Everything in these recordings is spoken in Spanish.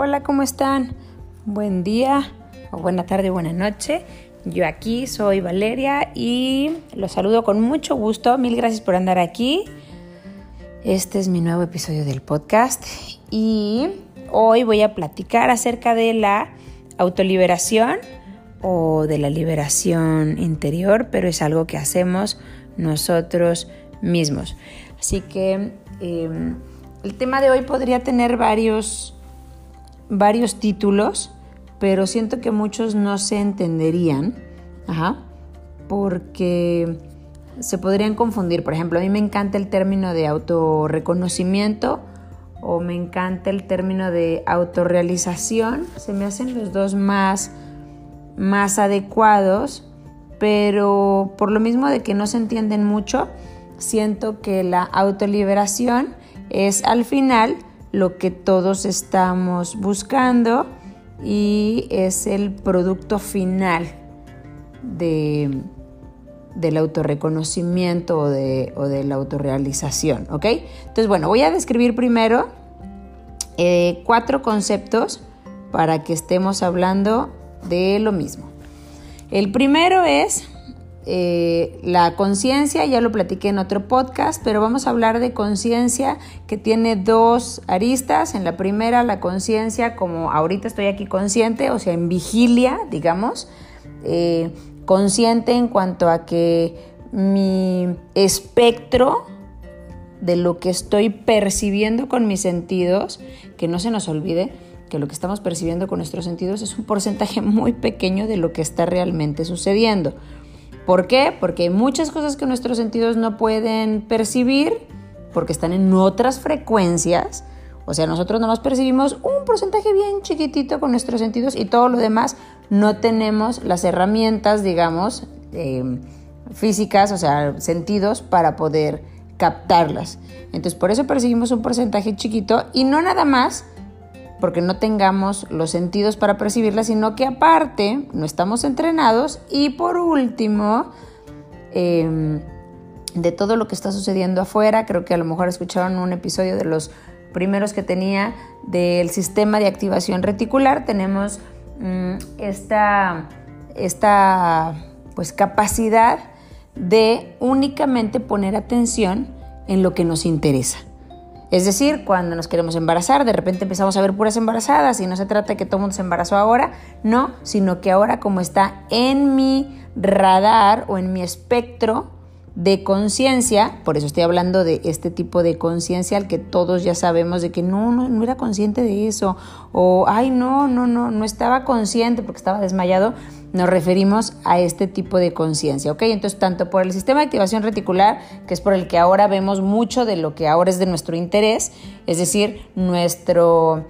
Hola, ¿cómo están? Buen día, o buena tarde, buena noche. Yo aquí soy Valeria y los saludo con mucho gusto. Mil gracias por andar aquí. Este es mi nuevo episodio del podcast y hoy voy a platicar acerca de la autoliberación o de la liberación interior, pero es algo que hacemos nosotros mismos. Así que em, el tema de hoy podría tener varios varios títulos, pero siento que muchos no se entenderían, porque se podrían confundir. Por ejemplo, a mí me encanta el término de autorreconocimiento o me encanta el término de autorrealización. Se me hacen los dos más, más adecuados, pero por lo mismo de que no se entienden mucho, siento que la autoliberación es al final lo que todos estamos buscando y es el producto final de, del autorreconocimiento o de, o de la autorrealización, ¿ok? Entonces, bueno, voy a describir primero eh, cuatro conceptos para que estemos hablando de lo mismo. El primero es eh, la conciencia, ya lo platiqué en otro podcast, pero vamos a hablar de conciencia que tiene dos aristas. En la primera, la conciencia como ahorita estoy aquí consciente, o sea, en vigilia, digamos, eh, consciente en cuanto a que mi espectro de lo que estoy percibiendo con mis sentidos, que no se nos olvide, que lo que estamos percibiendo con nuestros sentidos es un porcentaje muy pequeño de lo que está realmente sucediendo. ¿Por qué? Porque hay muchas cosas que nuestros sentidos no pueden percibir porque están en otras frecuencias. O sea, nosotros nomás percibimos un porcentaje bien chiquitito con nuestros sentidos y todo lo demás no tenemos las herramientas, digamos, eh, físicas, o sea, sentidos para poder captarlas. Entonces, por eso percibimos un porcentaje chiquito y no nada más porque no tengamos los sentidos para percibirla, sino que aparte no estamos entrenados y por último, em, de todo lo que está sucediendo afuera, creo que a lo mejor escucharon un episodio de los primeros que tenía del sistema de activación reticular, tenemos mm, esta, esta pues, capacidad de únicamente poner atención en lo que nos interesa. Es decir, cuando nos queremos embarazar, de repente empezamos a ver puras embarazadas y no se trata de que todo mundo se embarazó ahora, no, sino que ahora como está en mi radar o en mi espectro de conciencia, por eso estoy hablando de este tipo de conciencia al que todos ya sabemos de que no, no, no era consciente de eso, o ay, no, no, no, no estaba consciente porque estaba desmayado, nos referimos a este tipo de conciencia, ¿ok? Entonces, tanto por el sistema de activación reticular, que es por el que ahora vemos mucho de lo que ahora es de nuestro interés, es decir, nuestro,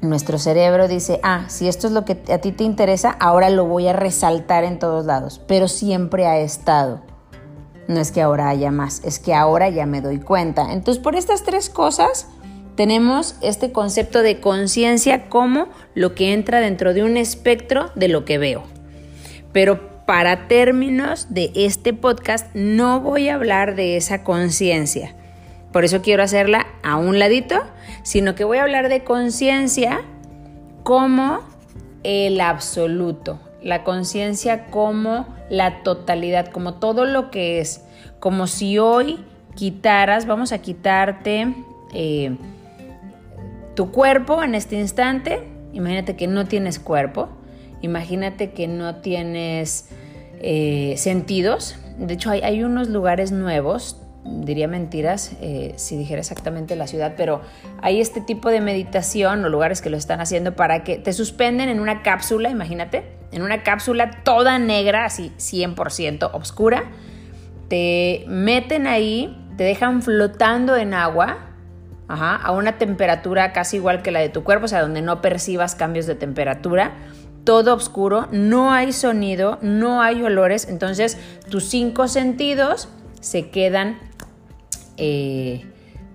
nuestro cerebro dice, ah, si esto es lo que a ti te interesa, ahora lo voy a resaltar en todos lados, pero siempre ha estado. No es que ahora haya más, es que ahora ya me doy cuenta. Entonces, por estas tres cosas, tenemos este concepto de conciencia como lo que entra dentro de un espectro de lo que veo. Pero para términos de este podcast no voy a hablar de esa conciencia. Por eso quiero hacerla a un ladito, sino que voy a hablar de conciencia como el absoluto, la conciencia como la totalidad, como todo lo que es, como si hoy quitaras, vamos a quitarte eh, tu cuerpo en este instante, imagínate que no tienes cuerpo, imagínate que no tienes eh, sentidos. De hecho, hay, unos lugares nuevos, diría mentiras eh, si dijera exactamente la ciudad, pero hay este tipo de meditación o lugares que lo están haciendo para que te suspenden en una cápsula, imagínate, en una cápsula toda negra, así 100% oscura, te meten ahí, te dejan flotando en agua a una temperatura casi igual que la de tu cuerpo, o sea, donde no percibas cambios de temperatura, todo oscuro, no hay sonido, no hay olores, entonces tus cinco sentidos se quedan eh,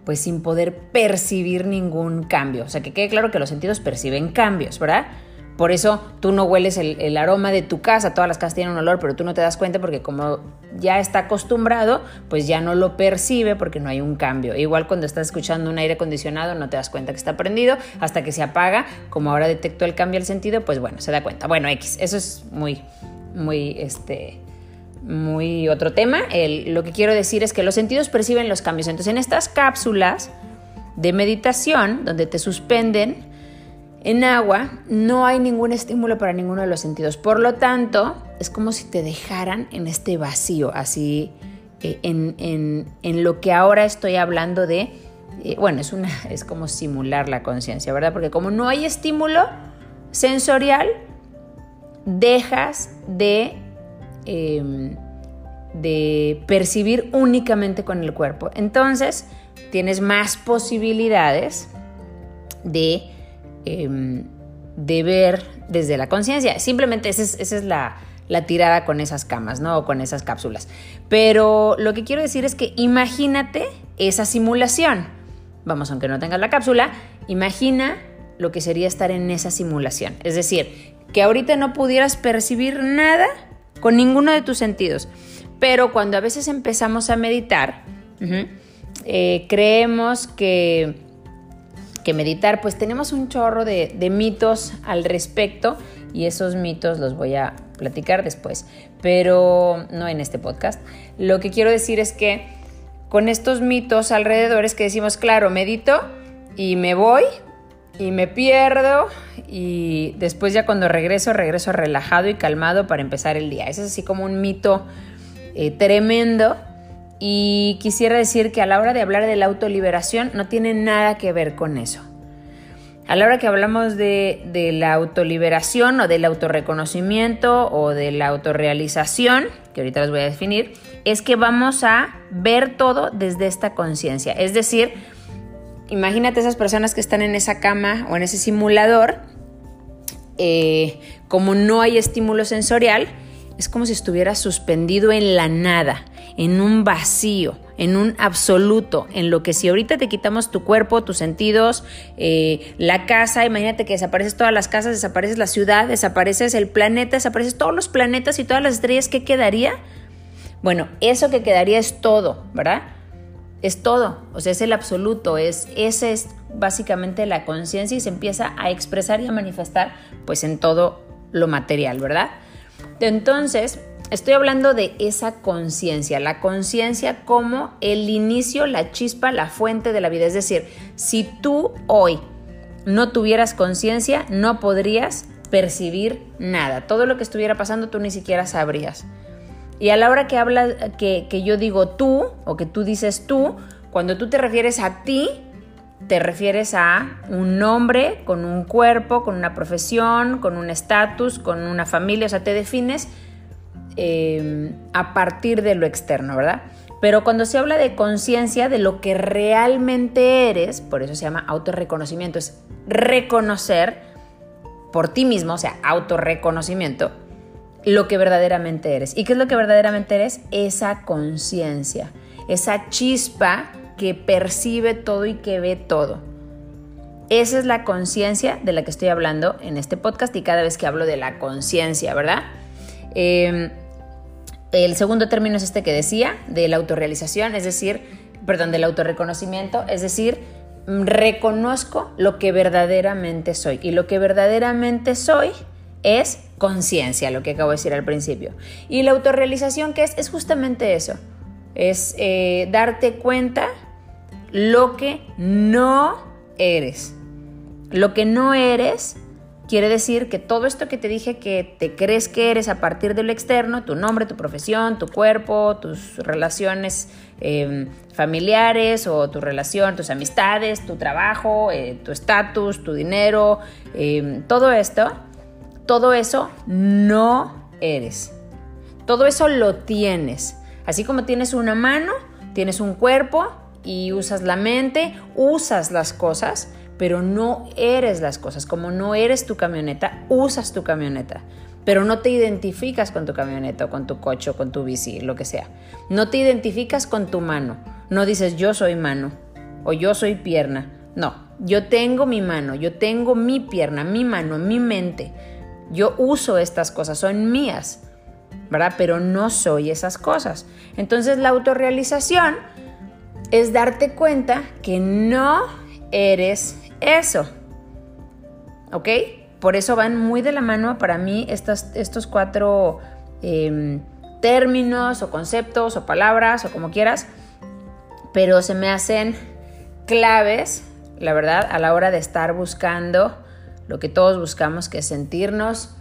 pues sin poder percibir ningún cambio. O sea, que quede claro que los sentidos perciben cambios, ¿verdad? Por eso tú no hueles el, aroma de tu casa, todas las casas tienen un olor, pero tú no te das cuenta porque como ya está acostumbrado, pues ya no lo percibe porque no hay un cambio. Igual cuando estás escuchando un aire acondicionado no te das cuenta que está prendido hasta que se apaga, como ahora detectó el cambio del sentido, pues bueno, se da cuenta. Bueno, X, eso es muy, muy, este, muy otro tema. lo que quiero decir es que los sentidos perciben los cambios. Entonces en estas cápsulas de meditación, donde te suspenden, en agua no hay ningún estímulo para ninguno de los sentidos. Por lo tanto, es como si te dejaran en este vacío, así eh, en, lo que ahora estoy hablando de, eh, bueno, es, una, es como simular la conciencia, ¿verdad? Porque como no hay estímulo sensorial, dejas de, em, de percibir únicamente con el cuerpo. Entonces, tienes más posibilidades de Em, de ver desde la conciencia. Simplemente esa es, la, tirada con esas camas, ¿no? O con esas cápsulas. Pero lo que quiero decir es que imagínate esa simulación. Vamos, aunque no tengas la cápsula, imagina lo que sería estar en esa simulación. Es decir, que ahorita no pudieras percibir nada con ninguno de tus sentidos. Pero cuando a veces empezamos a meditar, eh, creemos que que meditar, pues tenemos un chorro de, mitos al respecto y esos mitos los voy a platicar después, pero no en este podcast. Lo que quiero decir es que con estos mitos alrededor es que decimos, claro, medito y me voy y me pierdo y después ya cuando regreso, regreso relajado y calmado para empezar el día. Ese es así como un mito eh, tremendo y quisiera decir que a la hora de hablar de la autoliberación no tiene nada que ver con eso. A la hora que hablamos de, la autoliberación o del autorreconocimiento o de la autorrealización, que ahorita les voy a definir, es que vamos a ver todo desde esta conciencia. Es decir, imagínate esas personas que están en esa cama o en ese simulador, eh, como no hay estímulo sensorial, es como si estuviera suspendido en la nada, en un vacío, en un absoluto, en lo que si ahorita te quitamos tu cuerpo, tus sentidos, eh, la casa, imagínate que desapareces todas las casas, desapareces la ciudad, desapareces el planeta, desapareces todos los planetas y todas las estrellas, ¿qué quedaría? Bueno, eso que quedaría es todo, ¿verdad? Es todo, o sea, es el absoluto, es, ese es básicamente la conciencia y se empieza a expresar y a manifestar pues en todo lo material, ¿verdad? Entonces, estoy hablando de esa conciencia, la conciencia como el inicio, la chispa, la fuente de la vida. Es decir, si tú hoy no tuvieras conciencia, no podrías percibir nada. Todo lo que estuviera pasando tú ni siquiera sabrías. Y a la hora que hablas, que, que yo digo tú, o que tú dices tú, cuando tú te refieres a ti, te refieres a un nombre con un cuerpo, con una profesión, con un estatus, con una familia, o sea, te defines eh, a partir de lo externo, ¿verdad? Pero cuando se habla de conciencia, de lo que realmente eres, por eso se llama autorreconocimiento, es reconocer por ti mismo, o sea, autorreconocimiento, lo que verdaderamente eres. ¿Y qué es lo que verdaderamente eres? Esa conciencia, esa chispa que percibe todo y que ve todo. Esa es la conciencia de la que estoy hablando en este podcast y cada vez que hablo de la conciencia, ¿verdad? Em, el segundo término es este que decía, de la autorrealización, es decir, perdón, del autorreconocimiento, es decir, reconozco lo que verdaderamente soy. Y lo que verdaderamente soy es conciencia, lo que acabo de decir al principio. Y la autorrealización, ¿qué es? Es justamente eso. Es eh, darte cuenta lo que no eres. Lo que no eres quiere decir que todo esto que te dije que te crees que eres a partir de lo externo, tu nombre, tu profesión, tu cuerpo, tus relaciones em, familiares o tu relación, tus amistades, tu trabajo, eh, tu estatus, tu dinero, em, todo esto, todo eso no eres. Todo eso lo tienes. Así como tienes una mano, tienes un cuerpo, y usas la mente, usas las cosas, pero no eres las cosas. Como no eres tu camioneta, usas tu camioneta, pero no te identificas con tu camioneta o con tu coche o con tu bici, lo que sea. No te identificas con tu mano. No dices yo soy mano o yo soy pierna. No, Yo tengo mi mano, yo tengo mi pierna, mi mano, mi mente. Yo uso estas cosas, son mías, ¿verdad? Pero no soy esas cosas. Entonces la autorrealización es darte cuenta que no eres eso. ¿Ok? Por eso van muy de la mano para mí estos cuatro em, términos o conceptos o palabras o como quieras, pero se me hacen claves, la verdad, a la hora de estar buscando lo que todos buscamos, que es sentirnos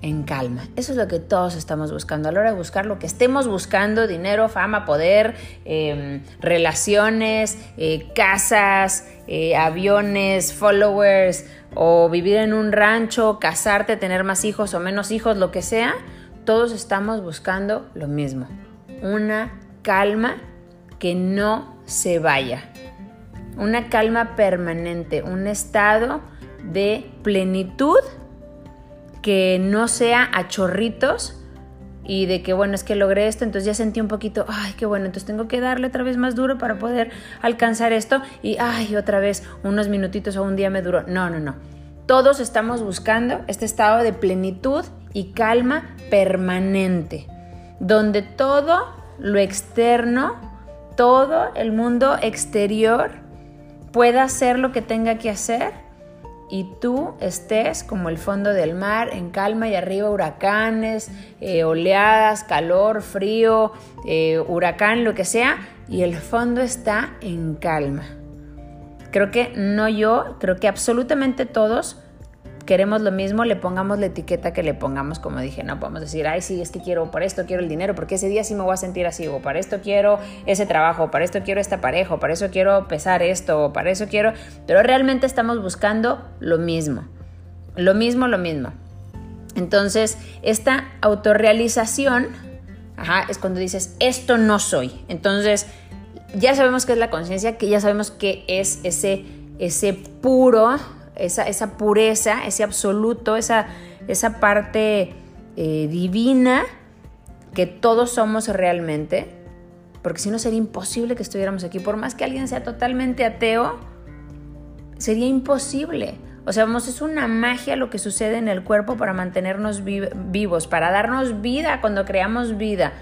en calma. Eso es lo que todos estamos buscando. A la hora de buscar lo que estemos buscando, dinero, fama, poder, em, relaciones, eh, casas, eh, aviones, followers, o vivir en un rancho, casarte, tener más hijos o menos hijos, lo que sea, todos estamos buscando lo mismo. Una calma que no se vaya. Una calma permanente, un estado de plenitud que no sea a chorritos y de que, bueno, es que logré esto, entonces ya sentí un poquito, ay, qué bueno, entonces tengo que darle otra vez más duro para poder alcanzar esto y, ay, otra vez unos minutitos o un día me duró. No, no, no. Todos estamos buscando este estado de plenitud y calma permanente, donde todo lo externo, todo el mundo exterior pueda hacer lo que tenga que hacer y tú estés como el fondo del mar, en calma y arriba huracanes, eh, oleadas, calor, frío, eh, huracán, lo que sea, y el fondo está en calma. Creo que no yo, creo que absolutamente todos queremos lo mismo, le pongamos la etiqueta que le pongamos, como dije, no podemos decir, ay, sí, es que quiero, para esto quiero el dinero, porque ese día sí me voy a sentir así, o para esto quiero ese trabajo, para esto quiero esta pareja, o para eso quiero pesar esto, o para eso quiero, pero realmente estamos buscando lo mismo, lo mismo, lo mismo. Entonces, esta autorrealización, ajá, es cuando dices, esto no soy. Entonces, ya sabemos qué es la conciencia, que ya sabemos qué es ese, ese puro esa, pureza, ese absoluto, esa, esa parte eh, divina que todos somos realmente, porque si no sería imposible que estuviéramos aquí, por más que alguien sea totalmente ateo, sería imposible. O sea, vamos, es una magia lo que sucede en el cuerpo para mantenernos vivos, para darnos vida cuando creamos vida,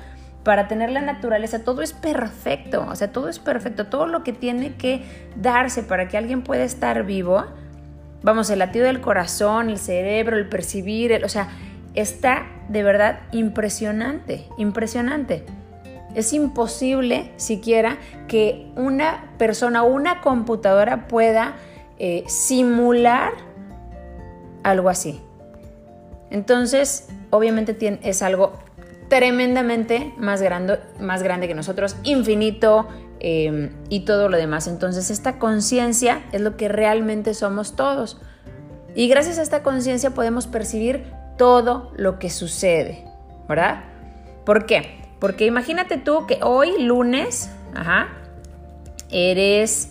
para tener la naturaleza. Todo es perfecto, o sea, todo es perfecto. Todo lo que tiene que darse para que alguien pueda estar vivo vamos, el latido del corazón, el cerebro, el percibir, o sea, está de verdad impresionante, impresionante. Es imposible siquiera que una persona o una computadora pueda eh, simular algo así. Entonces, obviamente es algo tremendamente más grande, más grande que nosotros, infinito, Em, y todo lo demás. Entonces esta conciencia es lo que realmente somos todos. Y gracias a esta conciencia podemos percibir todo lo que sucede, ¿verdad? ¿Por qué? Porque imagínate tú que hoy, lunes, ajá, eres,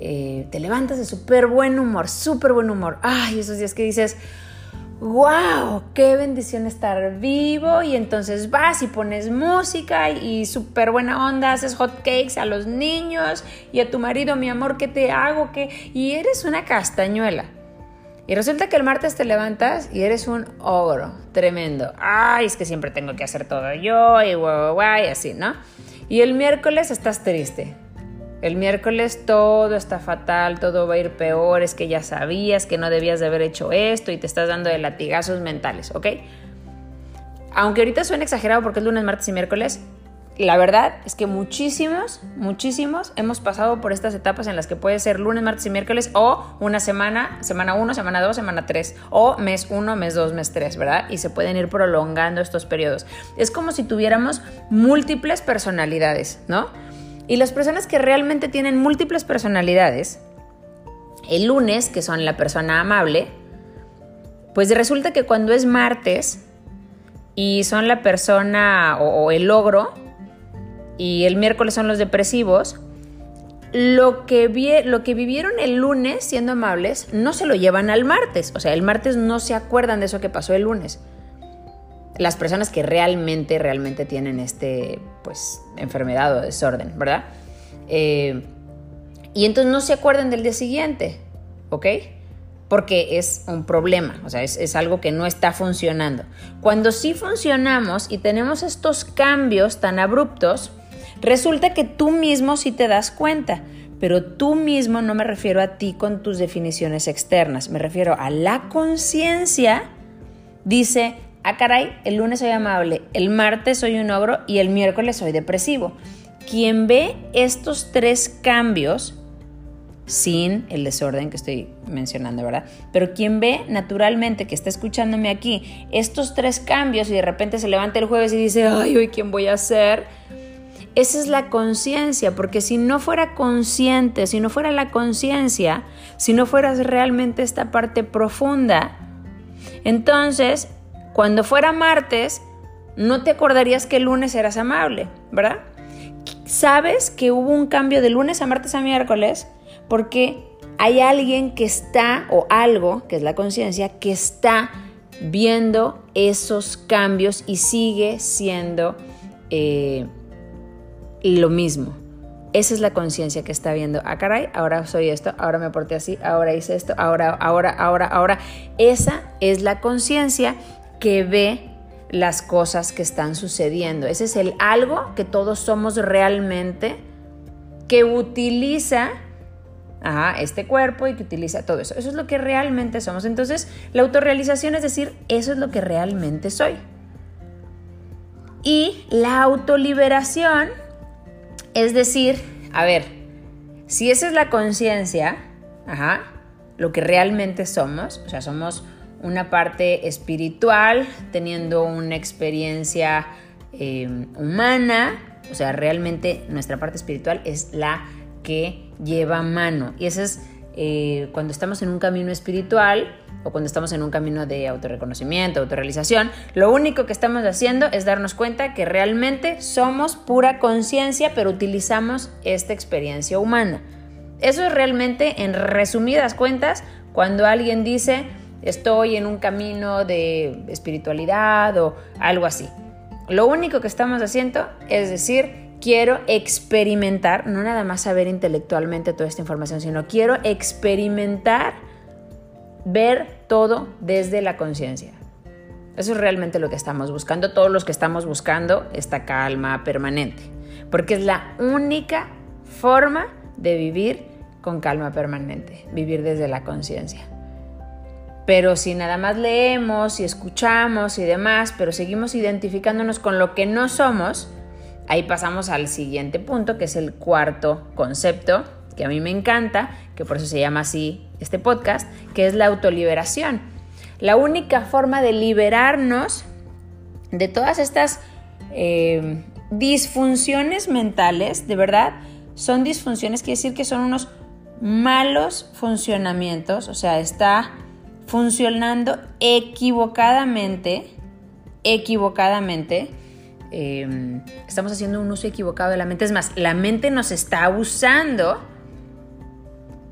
eh, te levantas de súper buen humor, súper buen humor. Ay, esos días que dices, wow, qué bendición estar vivo y entonces vas y pones música y, súper buena onda, haces hot cakes a los niños y a tu marido, mi amor, ¿qué te hago? ¿Qué? Y eres una castañuela. Y resulta que el martes te levantas y eres un ogro, tremendo. Ay, es que siempre tengo que hacer todo yo y guay, guay, así, ¿no? Y el miércoles estás triste. El miércoles todo está fatal, todo va a ir peor, es que ya sabías que no debías de haber hecho esto y te estás dando de latigazos mentales, ¿ok? Aunque ahorita suena exagerado porque es lunes, martes y miércoles, la verdad es que muchísimos, muchísimos hemos pasado por estas etapas en las que puede ser lunes, martes y miércoles o una semana, semana 1, semana 2, semana 3 o mes 1, mes 2, mes 3, ¿verdad? Y se pueden ir prolongando estos periodos. Es como si tuviéramos múltiples personalidades, ¿no? Y las personas que realmente tienen múltiples personalidades, el lunes, que son la persona amable, pues resulta que cuando es martes y son la persona o, el logro, y el miércoles son los depresivos, lo que, lo que vivieron el lunes siendo amables no se lo llevan al martes. O sea, el martes no se acuerdan de eso que pasó el lunes las personas que realmente, realmente tienen este, pues, enfermedad o desorden, ¿verdad? Eh, y entonces no se acuerdan del día siguiente. ¿ok? Porque es un problema, o sea, es, es algo que no está funcionando. Cuando sí funcionamos y tenemos estos cambios tan abruptos, resulta que tú mismo sí te das cuenta pero tú mismo no me refiero a ti con tus definiciones externas, me refiero a la conciencia, dice, ah caray, el lunes soy amable, el martes soy un ogro y el miércoles soy depresivo. Quien ve estos tres cambios, sin el desorden que estoy mencionando, ¿verdad? Pero quien ve naturalmente que está escuchándome aquí estos tres cambios y de repente se levanta el jueves y dice, ay, hoy quién voy a ser, esa es la conciencia, porque si no fuera consciente, si no fuera la conciencia, si no fueras realmente esta parte profunda, entonces, cuando fuera martes, no te acordarías que el lunes eras amable, ¿verdad? Sabes que hubo un cambio de lunes a martes a miércoles porque hay alguien que está, o algo, que es la conciencia, que está viendo esos cambios y sigue siendo... Eh, lo mismo. Esa es la conciencia que está viendo. Ah, caray, ahora soy esto, ahora me porté así, ahora hice esto, ahora, ahora, ahora, ahora. Esa es la conciencia que ve las cosas que están sucediendo. Ese es el algo que todos somos realmente, que utiliza este cuerpo y que utiliza todo eso. Eso es lo que realmente somos. Entonces, la autorrealización es decir, eso es lo que realmente soy. Y la autoliberación es decir, a ver, si esa es la conciencia, ajá, lo que realmente somos, o sea, somos una parte espiritual teniendo una experiencia eh, humana, o sea, realmente nuestra parte espiritual es la que lleva mano. Y ese es eh, cuando estamos en un camino espiritual, o cuando estamos en un camino de autorreconocimiento, autorrealización, lo único que estamos haciendo es darnos cuenta que realmente somos pura conciencia, pero utilizamos esta experiencia humana. Eso es realmente, en resumidas cuentas, cuando alguien dice estoy en un camino de espiritualidad o algo así. Lo único que estamos haciendo es decir, quiero experimentar, no nada más saber intelectualmente toda esta información, sino quiero experimentar ver todo desde la conciencia. Eso es realmente lo que estamos buscando, todos los que estamos buscando esta calma permanente, porque es la única forma de vivir con calma permanente, vivir desde la conciencia. Pero si nada más leemos y escuchamos y demás, pero seguimos identificándonos con lo que no somos, ahí pasamos al siguiente punto, que es el cuarto concepto, que a mí me encanta, que por eso se llama así este podcast, que es la autoliberación. La única forma de liberarnos de todas estas eh, disfunciones mentales, de verdad, son disfunciones, quiere decir que son unos malos funcionamientos, o sea, está funcionando equivocadamente, equivocadamente, eh, estamos haciendo un uso equivocado de la mente. Es más, la mente nos está usando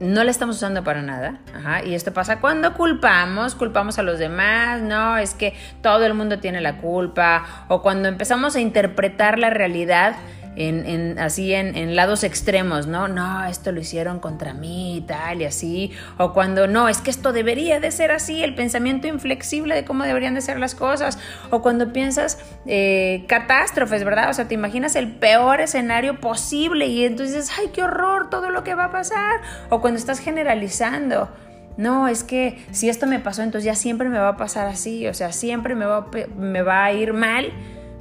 no la estamos usando para nada. Y esto pasa cuando culpamos, culpamos a los demás, no, es que todo el mundo tiene la culpa, o cuando empezamos a interpretar la realidad en, así en, lados extremos, ¿no? No, esto lo hicieron contra mí y tal y así. O cuando no, es que esto debería de ser así, el pensamiento inflexible de cómo deberían de ser las cosas. O cuando piensas eh, catástrofes, ¿verdad? O sea, te imaginas el peor escenario posible y entonces dices, ay, qué horror todo lo que va a pasar. O cuando estás generalizando. No, es que si esto me pasó, entonces ya siempre me va a pasar así, o sea, siempre me va, me va a ir mal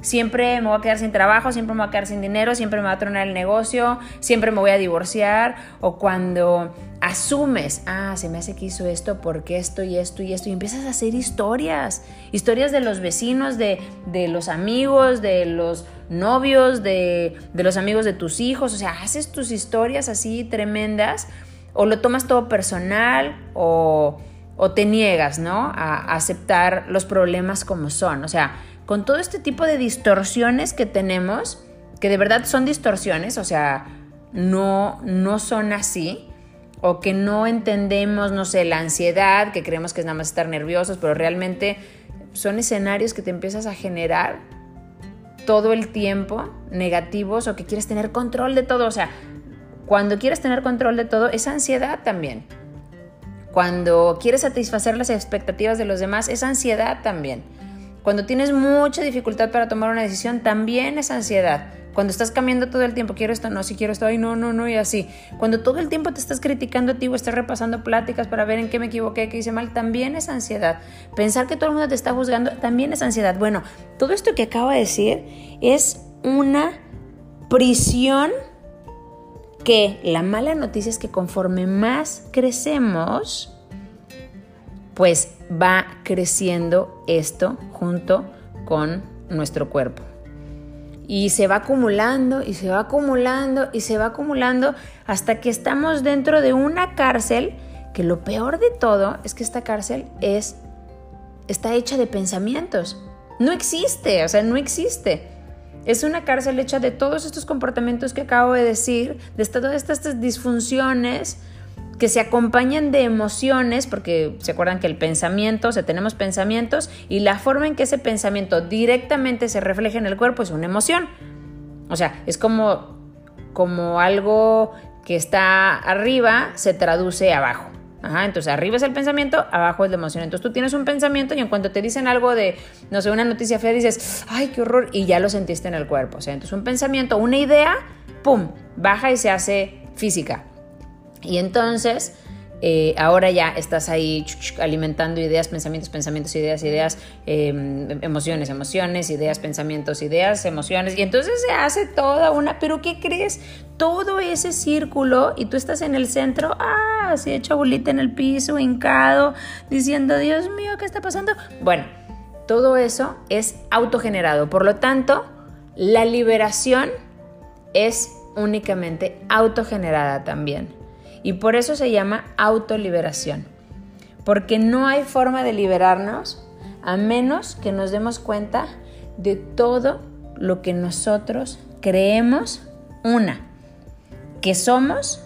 siempre me voy a quedar sin trabajo, siempre me voy a quedar sin dinero, siempre me va a tronar el negocio, siempre me voy a divorciar, o cuando asumes, ah, se me hace que hizo esto porque esto y esto y esto, y empiezas a hacer historias, historias de los vecinos, de, los amigos, de los novios, de, de los amigos de tus hijos, o sea, haces tus historias así tremendas, o lo tomas todo personal, o, o te niegas, ¿no? A aceptar los problemas como son, o sea, con todo este tipo de distorsiones que tenemos, que de verdad son distorsiones, o sea, no, no son así, o que no entendemos, no sé, la ansiedad, que creemos que es nada más estar nerviosos, pero realmente son escenarios que te empiezas a generar todo el tiempo negativos o que quieres tener control de todo. O sea, cuando quieres tener control de todo, es ansiedad también. Cuando quieres satisfacer las expectativas de los demás, es ansiedad también. Cuando tienes mucha dificultad para tomar una decisión, también es ansiedad. Cuando estás cambiando todo el tiempo, quiero esto, no, si quiero esto, ay, no, no, no, y así. Cuando todo el tiempo te estás criticando a ti o estás repasando pláticas para ver en qué me equivoqué, qué hice mal, también es ansiedad. Pensar que todo el mundo te está juzgando, también es ansiedad. Bueno, todo esto que acabo de decir es una prisión que la mala noticia es que conforme más crecemos, pues va creciendo esto junto con nuestro cuerpo. Y se va acumulando y se va acumulando y se va acumulando hasta que estamos dentro de una cárcel que lo peor de todo es que esta cárcel es está hecha de pensamientos. No existe, o sea, no existe. Es una cárcel hecha de todos estos comportamientos que acabo de decir, de todas estas disfunciones que se acompañan de emociones, porque se acuerdan que el pensamiento, o sea, tenemos pensamientos y la forma en que ese pensamiento directamente se refleja en el cuerpo es una emoción. O sea, es como, como algo que está arriba se traduce abajo. Entonces arriba es el pensamiento, abajo es la emoción. Entonces tú tienes un pensamiento y en cuanto te dicen algo de, no sé, una noticia fea, dices, ay, qué horror, y ya lo sentiste en el cuerpo. O sea, entonces un pensamiento, una idea, ¡pum!, baja y se hace física. Y entonces, eh, ahora ya estás ahí alimentando ideas, pensamientos, pensamientos, ideas, ideas, em, emociones, emociones, ideas, pensamientos, ideas, emociones. Y entonces se hace toda una, pero ¿qué crees? Todo ese círculo y tú estás en el centro, ah, así hecho bolita en el piso, hincado, diciendo, Dios mío, ¿qué está pasando? Bueno, todo eso es autogenerado. Por lo tanto, la liberación es únicamente autogenerada también. Y por eso se llama autoliberación. Porque no hay forma de liberarnos a menos que nos demos cuenta de todo lo que nosotros creemos. Una, que somos.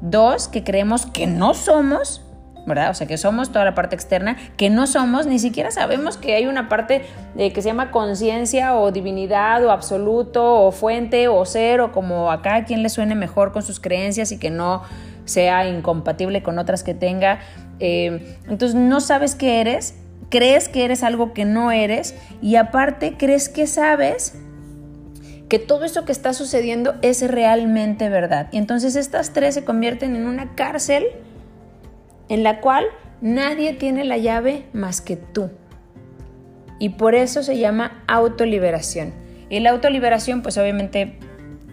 Dos, que creemos que no somos. ¿verdad? O sea, que somos toda la parte externa, que no somos, ni siquiera sabemos que hay una parte que se llama conciencia o divinidad o absoluto o fuente o ser o como acá a quien le suene mejor con sus creencias y que no sea incompatible con otras que tenga. Eh, entonces no sabes qué eres, crees que eres algo que no eres y aparte crees que sabes que todo eso que está sucediendo es realmente verdad. Y entonces estas tres se convierten en una cárcel en la cual nadie tiene la llave más que tú. Y por eso se llama autoliberación. Y la autoliberación pues obviamente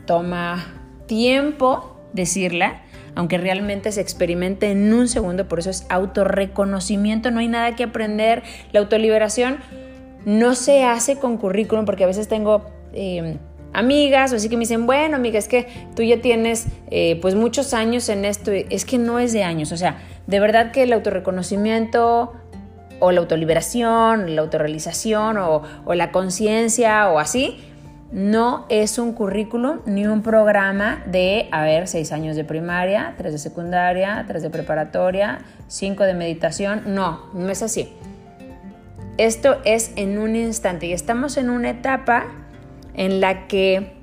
toma tiempo decirla, aunque realmente se experimente en un segundo, por eso es autorreconocimiento, no hay nada que aprender. La autoliberación no se hace con currículum, porque a veces tengo... Em, amigas o así que me dicen, bueno amiga, es que tú ya tienes eh, pues muchos años en esto, es que no es de años, o sea, de verdad que el autorreconocimiento o la autoliberación, la autorrealización o, o la conciencia o así, no es un currículum ni un programa de, a ver, seis años de primaria, tres de secundaria, tres de preparatoria, cinco de meditación. No, no es así. Esto es en un instante y estamos en una etapa en la que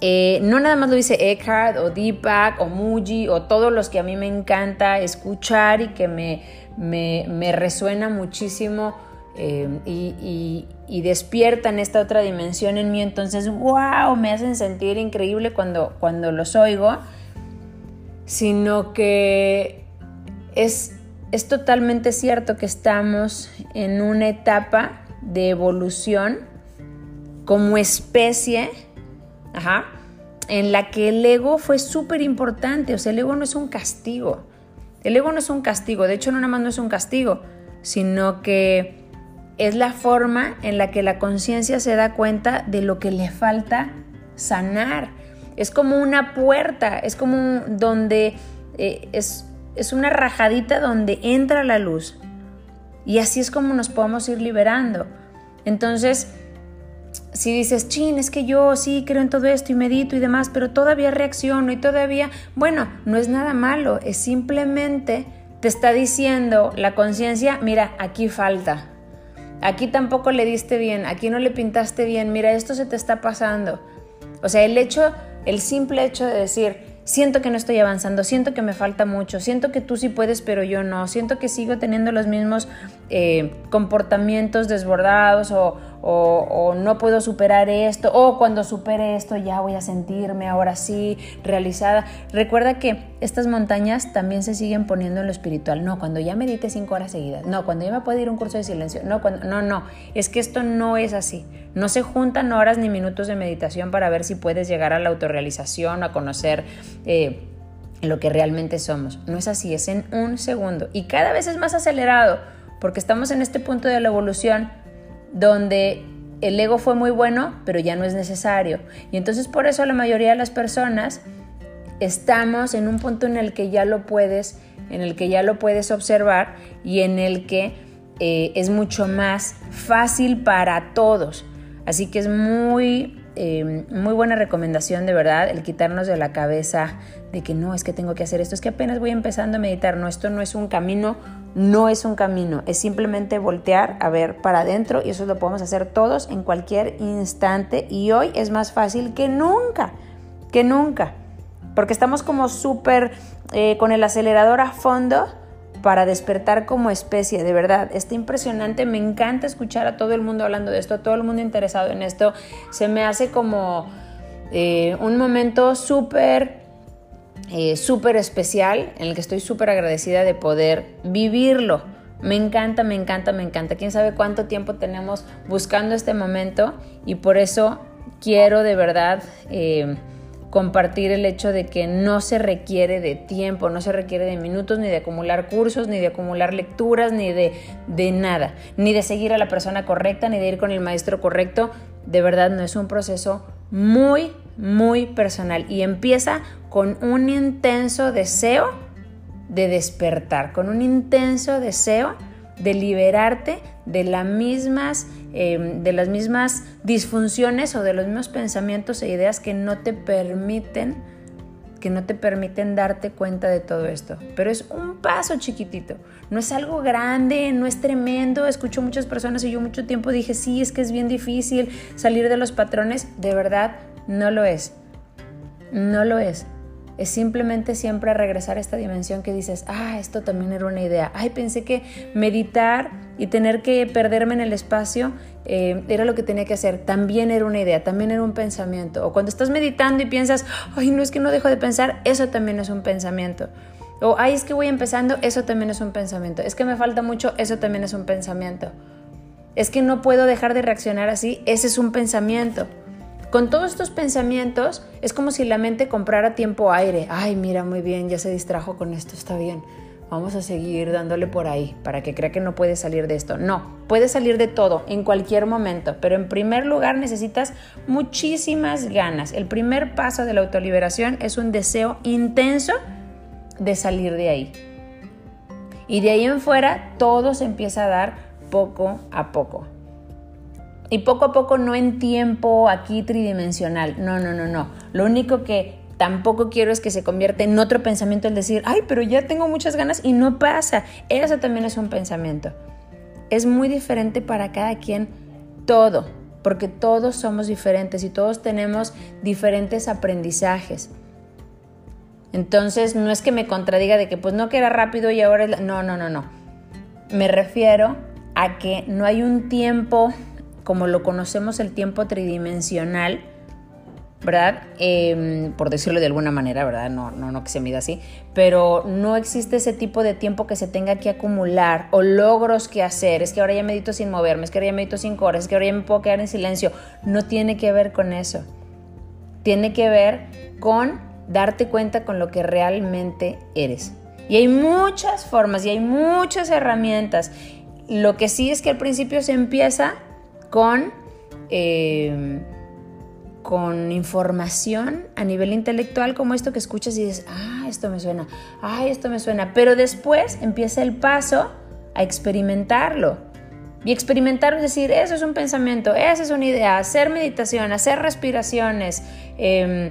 eh, no nada más lo dice Eckhart o Deepak o Muji o todos los que a mí me encanta escuchar y que me, me resuena muchísimo eh, y, despiertan esta otra dimensión en mí, entonces, wow, me hacen sentir increíble cuando, cuando los oigo, sino que es, es totalmente cierto que estamos en una etapa de evolución como especie, en la que el ego fue súper importante, o sea, el ego no es un castigo, el ego no es un castigo, de hecho no nada más no es un castigo, sino que es la forma en la que la conciencia se da cuenta de lo que le falta sanar. Es como una puerta, es como donde eh, es, es una rajadita donde entra la luz. Y así es como nos podemos ir liberando. Entonces, si dices, chin, es que yo sí creo en todo esto y medito y demás, pero todavía reacciono y todavía, bueno, no es nada malo, es simplemente te está diciendo la conciencia, mira, aquí falta, aquí tampoco le diste bien, aquí no le pintaste bien, mira, esto se te está pasando. O sea, el hecho, el simple hecho de decir, siento que no estoy avanzando, siento que me falta mucho, siento que tú sí puedes, pero yo no, siento que sigo teniendo los mismos eh, comportamientos desbordados o, no puedo superar esto, o cuando supere esto ya voy a sentirme ahora sí realizada. Recuerda que estas montañas también se siguen poniendo en lo espiritual. No, cuando ya medite cinco horas seguidas. No, cuando ya me puedo ir a un curso de silencio. No, cuando, no, no. Es que esto no es así. No se juntan horas ni minutos de meditación para ver si puedes llegar a la autorrealización, a conocer. Eh, lo que realmente somos. No es así, es en un segundo. Y cada vez es más acelerado, porque estamos en este punto de la evolución donde el ego fue muy bueno, pero ya no es necesario. Y entonces por eso la mayoría de las personas estamos en un punto en el que ya lo puedes, en el que ya lo puedes observar y en el que eh, es mucho más fácil para todos. Así que es muy, eh, muy buena recomendación de verdad el quitarnos de la cabeza de que no, es que tengo que hacer esto, es que apenas voy empezando a meditar, no, esto no es un camino, no es un camino, es simplemente voltear a ver para adentro y eso lo podemos hacer todos en cualquier instante y hoy es más fácil que nunca, que nunca, porque estamos como súper eh, con el acelerador a fondo para despertar como especie, de verdad. Está impresionante, me encanta escuchar a todo el mundo hablando de esto, a todo el mundo interesado en esto. Se me hace como eh, un momento súper eh, súper especial en el que estoy súper agradecida de poder vivirlo. Me encanta, me encanta, me encanta. Quién sabe cuánto tiempo tenemos buscando este momento y por eso quiero de verdad eh, compartir el hecho de que no se requiere de tiempo, no se requiere de minutos, ni de acumular cursos, ni de acumular lecturas, ni de, de nada, ni de seguir a la persona correcta, ni de ir con el maestro correcto. De verdad no es un proceso muy, muy personal y empieza con un intenso deseo de despertar, con un intenso deseo de liberarte de las mismas, em, de las mismas disfunciones o de los mismos pensamientos e ideas que no te permiten que no te permiten darte cuenta de todo esto. Pero es un paso chiquitito, no es algo grande, no es tremendo. Escucho muchas personas y yo mucho tiempo dije, sí, es que es bien difícil salir de los patrones. De verdad, no lo es. No lo es. Es simplemente siempre regresar a esta dimensión que dices, ah, esto también era una idea. Ay, pensé que meditar y tener que perderme en el espacio eh, era lo que tenía que hacer. También era una idea, también era un pensamiento. O cuando estás meditando y piensas, ay, no es que no dejo de pensar, eso también es un pensamiento. O, ay, es que voy empezando, eso también es un pensamiento. Es que me falta mucho, eso también es un pensamiento. Es que no puedo dejar de reaccionar así, ese es un pensamiento. Con todos estos pensamientos es como si la mente comprara tiempo aire. Ay, mira, muy bien, ya se distrajo con esto, está bien. Vamos a seguir dándole por ahí para que crea que no puede salir de esto. No, puede salir de todo en cualquier momento, pero en primer lugar necesitas muchísimas ganas. El primer paso de la autoliberación es un deseo intenso de salir de ahí. Y de ahí en fuera todo se empieza a dar poco a poco. Y poco a poco no en tiempo aquí tridimensional. No, no, no, no. Lo único que tampoco quiero es que se convierta en otro pensamiento el decir, ay, pero ya tengo muchas ganas y no pasa. Eso también es un pensamiento. Es muy diferente para cada quien todo, porque todos somos diferentes y todos tenemos diferentes aprendizajes. Entonces, no es que me contradiga de que pues no que era rápido y ahora es... No, no, no, no. Me refiero a que no hay un tiempo como lo conocemos el tiempo tridimensional, ¿verdad? Em, por decirlo de alguna manera, ¿verdad? No, no, no que se mida así, pero no existe ese tipo de tiempo que se tenga que acumular o logros que hacer. Es que ahora ya medito sin moverme, es que ahora ya medito cinco horas, es que ahora ya me puedo quedar en silencio. No tiene que ver con eso. Tiene que ver con darte cuenta con lo que realmente eres. Y hay muchas formas y hay muchas herramientas. Lo que sí es que al principio se empieza con, eh, con información a nivel intelectual como esto que escuchas y dices, ah, esto me suena, ah, esto me suena, pero después empieza el paso a experimentarlo. Y experimentar es decir, eso es un pensamiento, esa es una idea, hacer meditación, hacer respiraciones, em,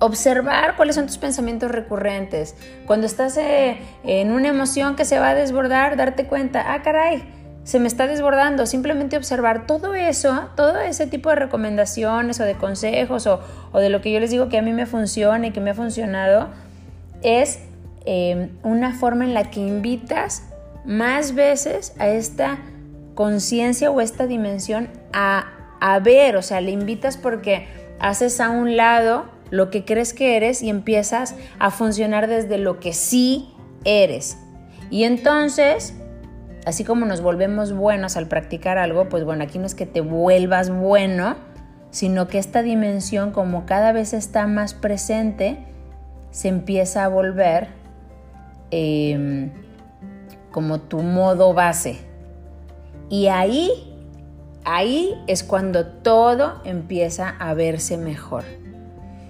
observar cuáles son tus pensamientos recurrentes. Cuando estás eh, en una emoción que se va a desbordar, darte cuenta, ah, caray, se me está desbordando. Simplemente observar todo eso, todo ese tipo de recomendaciones o de consejos o, de lo que yo les digo que a mí me funciona y que me ha funcionado, es eh, una forma en la que invitas más veces a esta conciencia o esta dimensión a, a ver, o sea, le invitas porque haces a un lado lo que crees que eres y empiezas a funcionar desde lo que sí eres. Y entonces, así como nos volvemos buenos al practicar algo, pues bueno, aquí no es que te vuelvas bueno, sino que esta dimensión como cada vez está más presente, se empieza a volver em, como tu modo base. Y ahí, ahí es cuando todo empieza a verse mejor.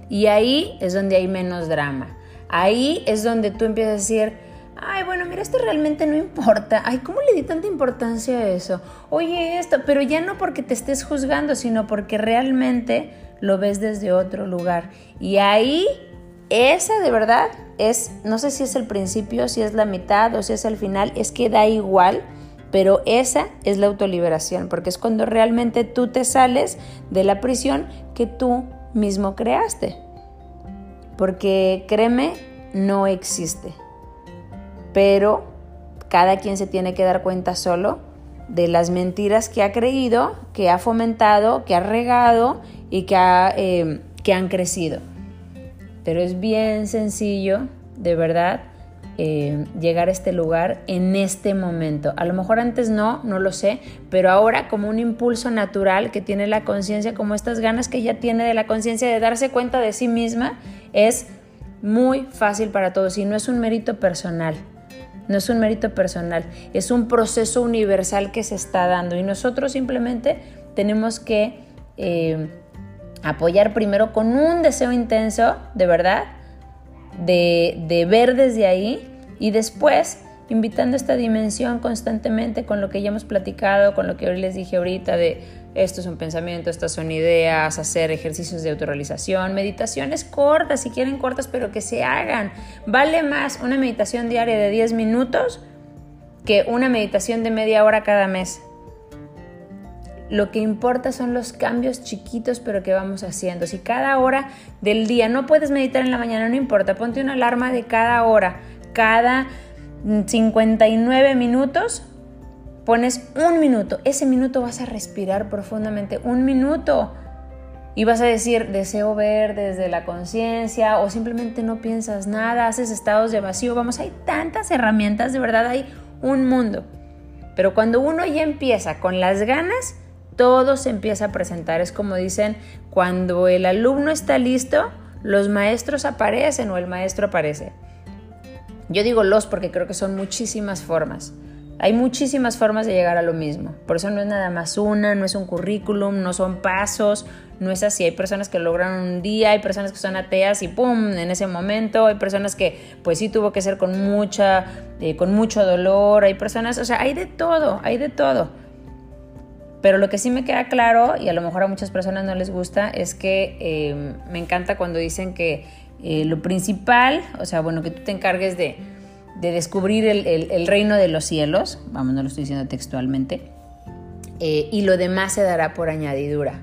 Y ahí es donde hay menos drama. Ahí es donde tú empiezas a decir, ay, bueno, mira, esto realmente no importa. Ay, ¿cómo le di tanta importancia a eso? Oye, esto, pero ya no porque te estés juzgando, sino porque realmente lo ves desde otro lugar. Y ahí, esa de verdad es, no sé si es el principio, si es la mitad o si es el final, es que da igual. Pero esa es la autoliberación, porque es cuando realmente tú te sales de la prisión que tú mismo creaste. Porque créeme, no existe. Pero cada quien se tiene que dar cuenta solo de las mentiras que ha creído, que ha fomentado, que ha regado y que, eh, que han crecido. Pero es bien sencillo, de verdad, eh, llegar a este lugar en este momento. A lo mejor antes no, no lo sé, pero ahora como un impulso natural que tiene la conciencia, como estas ganas que ella tiene de la conciencia de darse cuenta de sí misma, es muy fácil para todos y no es un mérito personal. No es un mérito personal, es un proceso universal que se está dando. Y nosotros simplemente tenemos que eh, apoyar primero con un deseo intenso, de verdad, de, ver desde ahí y después invitando esta dimensión constantemente con lo que ya hemos platicado, con lo que hoy les dije ahorita de esto es un pensamiento, estas son ideas, hacer ejercicios de autorrealización, meditaciones cortas, si quieren cortas, pero que se hagan. Vale más una meditación diaria de 10 minutos que una meditación de media hora cada mes. Lo que importa son los cambios chiquitos pero que vamos haciendo. Si cada hora del día no puedes meditar en la mañana, no importa, ponte una alarma de cada hora. Cada 59 minutos pones un minuto. Ese minuto vas a respirar profundamente. Un minuto. Y vas a decir, deseo ver desde la conciencia o simplemente no piensas nada, haces estados de vacío. Vamos, hay tantas herramientas, de verdad hay un mundo. Pero cuando uno ya empieza con las ganas, todo se empieza a presentar. Es como dicen, cuando el alumno está listo, los maestros aparecen o el maestro aparece. Yo digo los porque creo que son muchísimas formas. Hay muchísimas formas de llegar a lo mismo. Por eso no es nada más una, no es un currículum, no son pasos, no es así. Hay personas que logran un día, hay personas que son ateas y ¡pum! en ese momento. Hay personas que pues sí tuvo que ser con mucha, eh, con mucho dolor. Hay personas, o sea, hay de todo, hay de todo. Pero lo que sí me queda claro, y a lo mejor a muchas personas no les gusta, es que eh, me encanta cuando dicen que eh, lo principal, o sea, bueno, que tú te encargues de, descubrir el, reino de los cielos, vamos, no lo estoy diciendo textualmente, eh, y lo demás se dará por añadidura.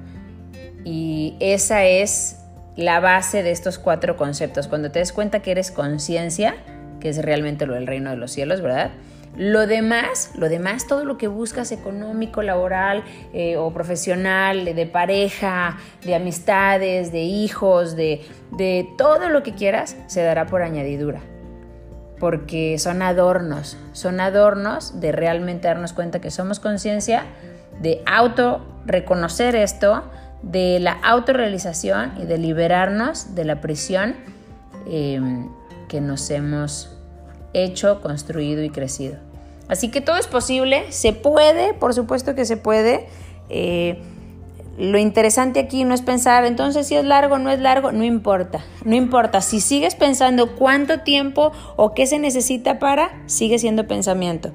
Y esa es la base de estos cuatro conceptos. Cuando te des cuenta que eres conciencia, que es realmente lo del reino de los cielos, ¿verdad? Lo demás, lo demás, todo lo que buscas económico, laboral eh, o profesional, de pareja, de amistades, de hijos, de, de todo lo que quieras, se dará por añadidura. Porque son adornos, son adornos de realmente darnos cuenta que somos conciencia, de auto reconocer esto, de la autorrealización y de liberarnos de la prisión eh, que nos hemos hecho, construido y crecido. Así que todo es posible, se puede, por supuesto que se puede. Eh, lo interesante aquí no es pensar, entonces si es largo o no es largo, no importa, no importa. Si sigues pensando cuánto tiempo o qué se necesita para, sigue siendo pensamiento.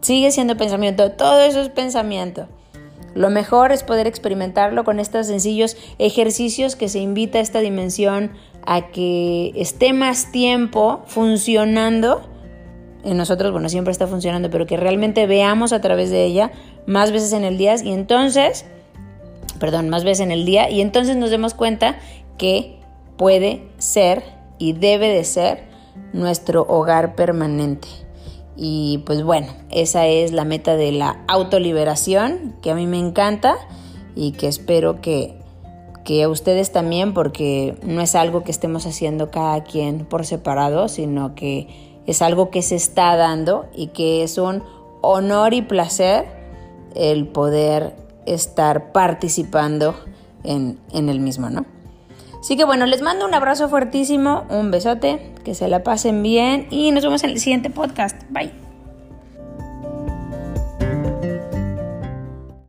Sigue siendo pensamiento, todo eso es pensamiento. Lo mejor es poder experimentarlo con estos sencillos ejercicios que se invita a esta dimensión a que esté más tiempo funcionando en nosotros, bueno, siempre está funcionando, pero que realmente veamos a través de ella más veces en el día y entonces, perdón, más veces en el día y entonces nos demos cuenta que puede ser y debe de ser nuestro hogar permanente. Y pues bueno, esa es la meta de la autoliberación, que a mí me encanta y que espero que, que a ustedes también, porque no es algo que estemos haciendo cada quien por separado, sino que es algo que se está dando y que es un honor y placer el poder estar participando en, en el mismo, ¿no? Así que bueno, les mando un abrazo fuertísimo, un besote, que se la pasen bien y nos vemos en el siguiente podcast. Bye.